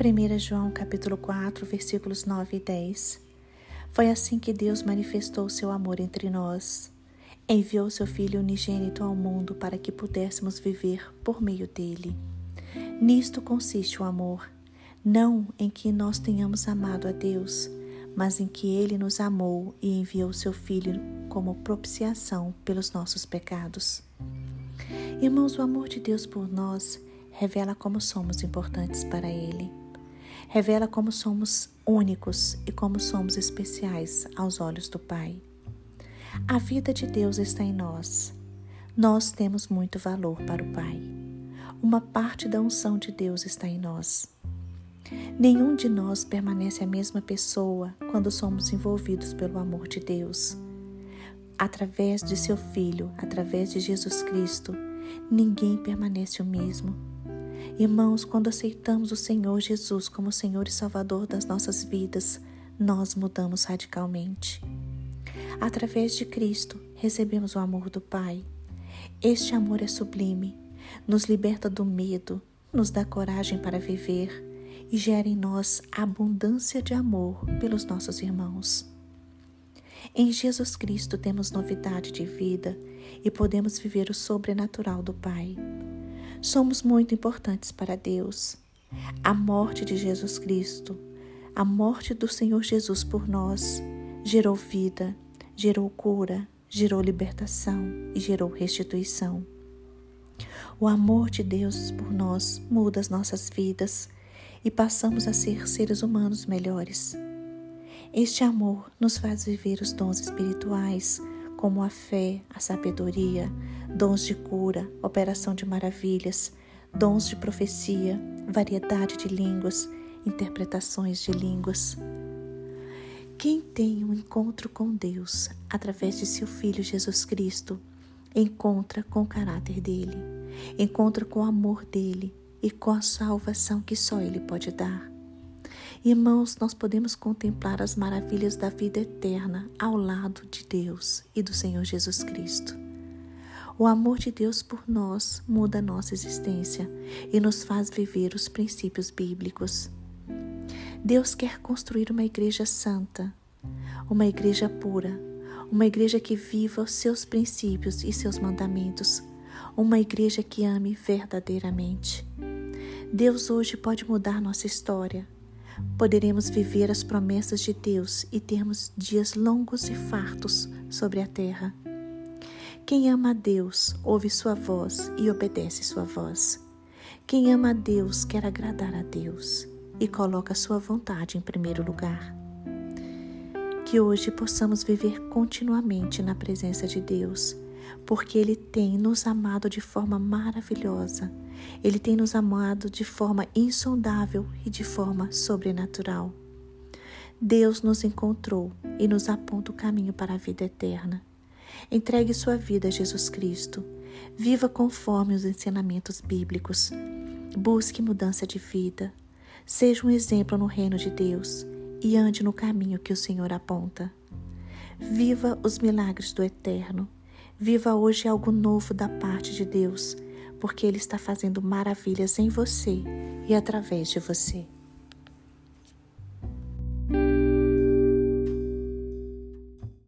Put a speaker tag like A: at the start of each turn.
A: 1 João capítulo 4, versículos 9 e 10. Foi assim que Deus manifestou seu amor entre nós. Enviou seu Filho unigênito ao mundo para que pudéssemos viver por meio dele. Nisto consiste o amor, não em que nós tenhamos amado a Deus, mas em que ele nos amou e enviou seu Filho como propiciação pelos nossos pecados. Irmãos, o amor de Deus por nós revela como somos importantes para Ele revela como somos únicos e como somos especiais aos olhos do Pai. A vida de Deus está em nós. Nós temos muito valor para o Pai. Uma parte da unção de Deus está em nós. Nenhum de nós permanece a mesma pessoa quando somos envolvidos pelo amor de Deus. Através de seu Filho, através de Jesus Cristo, ninguém permanece o mesmo. Irmãos, quando aceitamos o Senhor Jesus como Senhor e Salvador das nossas vidas, nós mudamos radicalmente. Através de Cristo, recebemos o amor do Pai. Este amor é sublime, nos liberta do medo, nos dá coragem para viver e gera em nós abundância de amor pelos nossos irmãos. Em Jesus Cristo temos novidade de vida e podemos viver o sobrenatural do Pai somos muito importantes para Deus. A morte de Jesus Cristo, a morte do Senhor Jesus por nós, gerou vida, gerou cura, gerou libertação e gerou restituição. O amor de Deus por nós muda as nossas vidas e passamos a ser seres humanos melhores. Este amor nos faz viver os dons espirituais como a fé, a sabedoria, dons de cura, operação de maravilhas, dons de profecia, variedade de línguas, interpretações de línguas. Quem tem um encontro com Deus através de seu Filho Jesus Cristo, encontra com o caráter dele, encontra com o amor dele e com a salvação que só ele pode dar. Irmãos, nós podemos contemplar as maravilhas da vida eterna ao lado de Deus e do Senhor Jesus Cristo. O amor de Deus por nós muda a nossa existência e nos faz viver os princípios bíblicos. Deus quer construir uma igreja santa, uma igreja pura, uma igreja que viva os seus princípios e seus mandamentos, uma igreja que ame verdadeiramente. Deus hoje pode mudar nossa história poderemos viver as promessas de Deus e termos dias longos e fartos sobre a terra. Quem ama a Deus ouve sua voz e obedece sua voz. Quem ama a Deus quer agradar a Deus e coloca sua vontade em primeiro lugar. Que hoje possamos viver continuamente na presença de Deus porque Ele tem nos amado de forma maravilhosa. Ele tem nos amado de forma insondável e de forma sobrenatural. Deus nos encontrou e nos aponta o caminho para a vida eterna. Entregue sua vida a Jesus Cristo. Viva conforme os ensinamentos bíblicos. Busque mudança de vida. Seja um exemplo no reino de Deus e ande no caminho que o Senhor aponta. Viva os milagres do Eterno Viva hoje algo novo da parte de Deus, porque Ele está fazendo maravilhas em você e através de você.